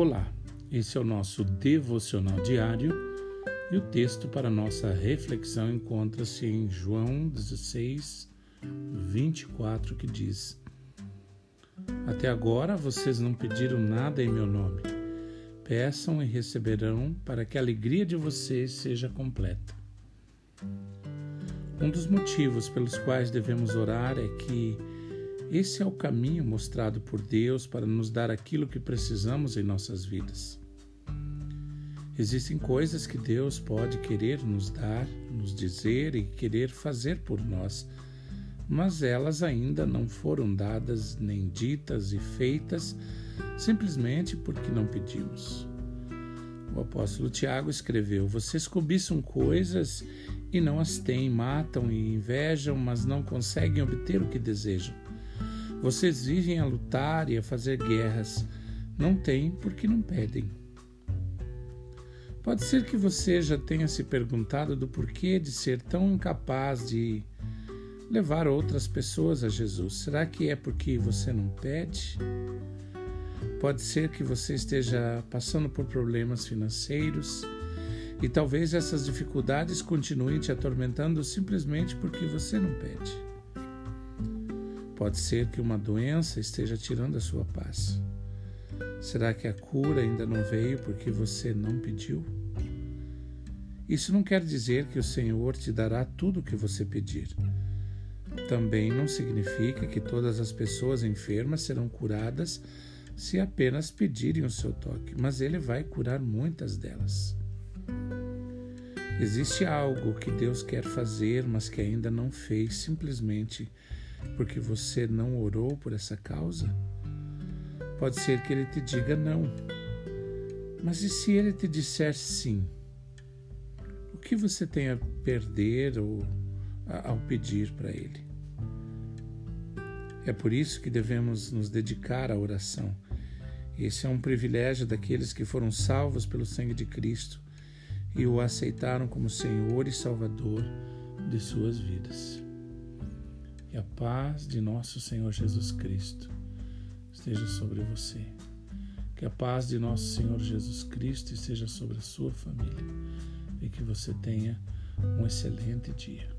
Olá, esse é o nosso devocional diário e o texto para nossa reflexão encontra-se em João 16, 24, que diz: Até agora vocês não pediram nada em meu nome. Peçam e receberão para que a alegria de vocês seja completa. Um dos motivos pelos quais devemos orar é que esse é o caminho mostrado por Deus para nos dar aquilo que precisamos em nossas vidas. Existem coisas que Deus pode querer nos dar, nos dizer e querer fazer por nós, mas elas ainda não foram dadas, nem ditas e feitas, simplesmente porque não pedimos. O apóstolo Tiago escreveu: Vocês cobiçam coisas e não as têm, matam e invejam, mas não conseguem obter o que desejam. Vocês vivem a lutar e a fazer guerras. Não têm porque não pedem. Pode ser que você já tenha se perguntado do porquê de ser tão incapaz de levar outras pessoas a Jesus. Será que é porque você não pede? Pode ser que você esteja passando por problemas financeiros e talvez essas dificuldades continuem te atormentando simplesmente porque você não pede. Pode ser que uma doença esteja tirando a sua paz. Será que a cura ainda não veio porque você não pediu? Isso não quer dizer que o Senhor te dará tudo o que você pedir. Também não significa que todas as pessoas enfermas serão curadas se apenas pedirem o seu toque, mas Ele vai curar muitas delas. Existe algo que Deus quer fazer, mas que ainda não fez, simplesmente porque você não orou por essa causa? Pode ser que ele te diga não. Mas e se ele te disser sim? O que você tem a perder ou ao pedir para ele? É por isso que devemos nos dedicar à oração. Esse é um privilégio daqueles que foram salvos pelo sangue de Cristo e o aceitaram como Senhor e Salvador de suas vidas. E a paz de nosso Senhor Jesus Cristo esteja sobre você. Que a paz de nosso Senhor Jesus Cristo esteja sobre a sua família e que você tenha um excelente dia.